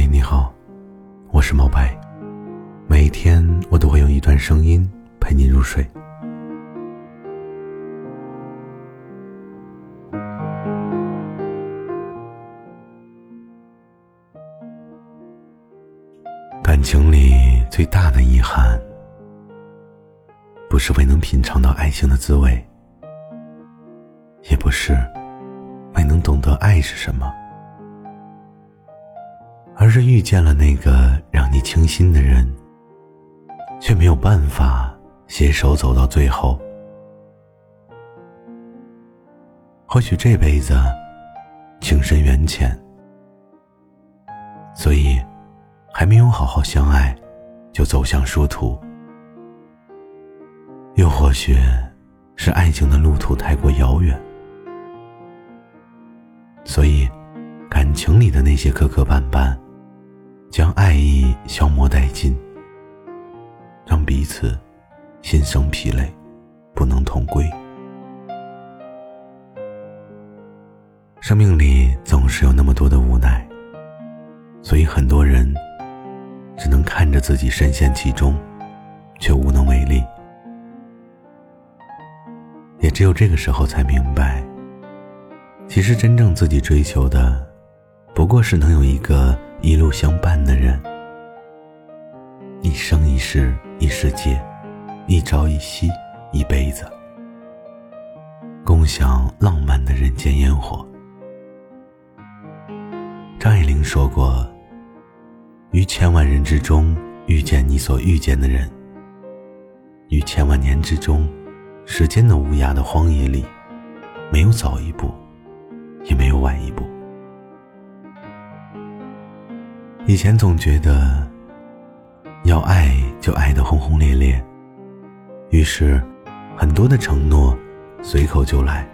嗨，你好，我是毛白。每天我都会用一段声音陪你入睡。感情里最大的遗憾，不是未能品尝到爱情的滋味，也不是未能懂得爱是什么。而是遇见了那个让你倾心的人，却没有办法携手走到最后。或许这辈子情深缘浅，所以还没有好好相爱，就走向殊途；又或许是爱情的路途太过遥远，所以感情里的那些磕磕绊绊。将爱意消磨殆尽，让彼此心生疲累，不能同归。生命里总是有那么多的无奈，所以很多人只能看着自己深陷其中，却无能为力。也只有这个时候才明白，其实真正自己追求的，不过是能有一个。一路相伴的人，一生一世一世界，一朝一夕一辈子，共享浪漫的人间烟火。张爱玲说过：“于千万人之中遇见你所遇见的人，于千万年之中，时间的无涯的荒野里，没有早一步，也没有晚一步。”以前总觉得，要爱就爱得轰轰烈烈，于是很多的承诺随口就来。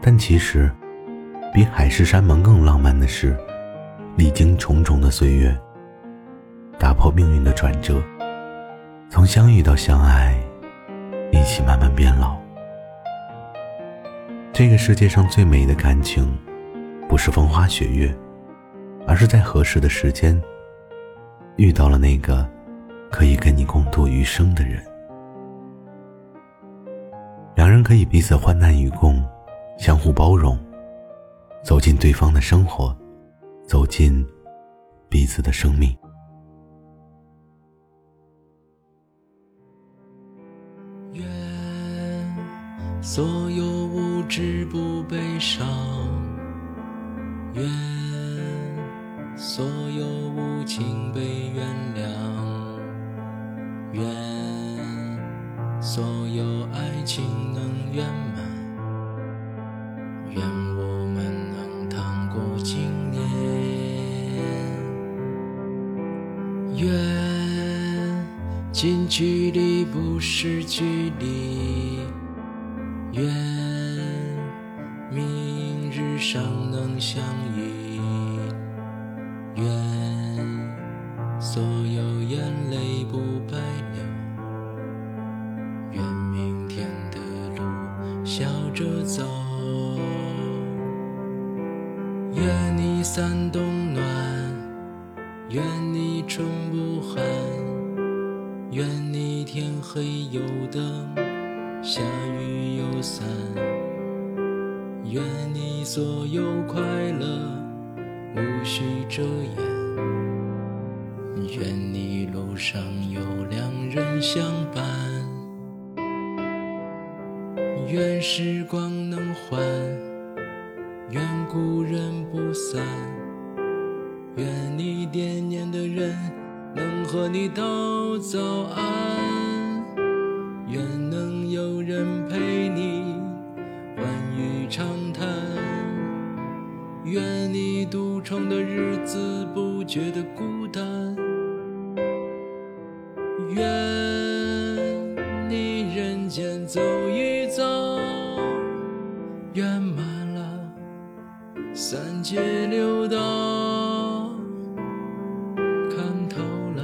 但其实，比海誓山盟更浪漫的是，历经重重的岁月，打破命运的转折，从相遇到相爱，一起慢慢变老。这个世界上最美的感情，不是风花雪月。而是在合适的时间，遇到了那个可以跟你共度余生的人，两人可以彼此患难与共，相互包容，走进对方的生活，走进彼此的生命。愿所有物质不悲伤，愿。所有无情被原谅，愿所有爱情能圆满，愿我们能趟过今年，愿近距离不是距离，愿明日尚能相遇。愿所有眼泪不白流，愿明天的路笑着走，愿你三冬暖，愿你春不寒，愿你天黑有灯，下雨有伞，愿你所有快乐。无需遮掩，愿你路上有良人相伴，愿时光能缓，愿故人不散，愿你惦念的人能和你道早安，愿得孤单，愿你人间走一遭，圆满了三界六道，看透了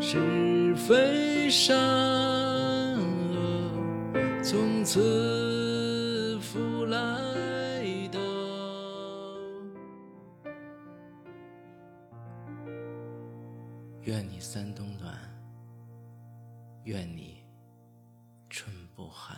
是非善恶，从此愿你三冬暖，愿你春不寒。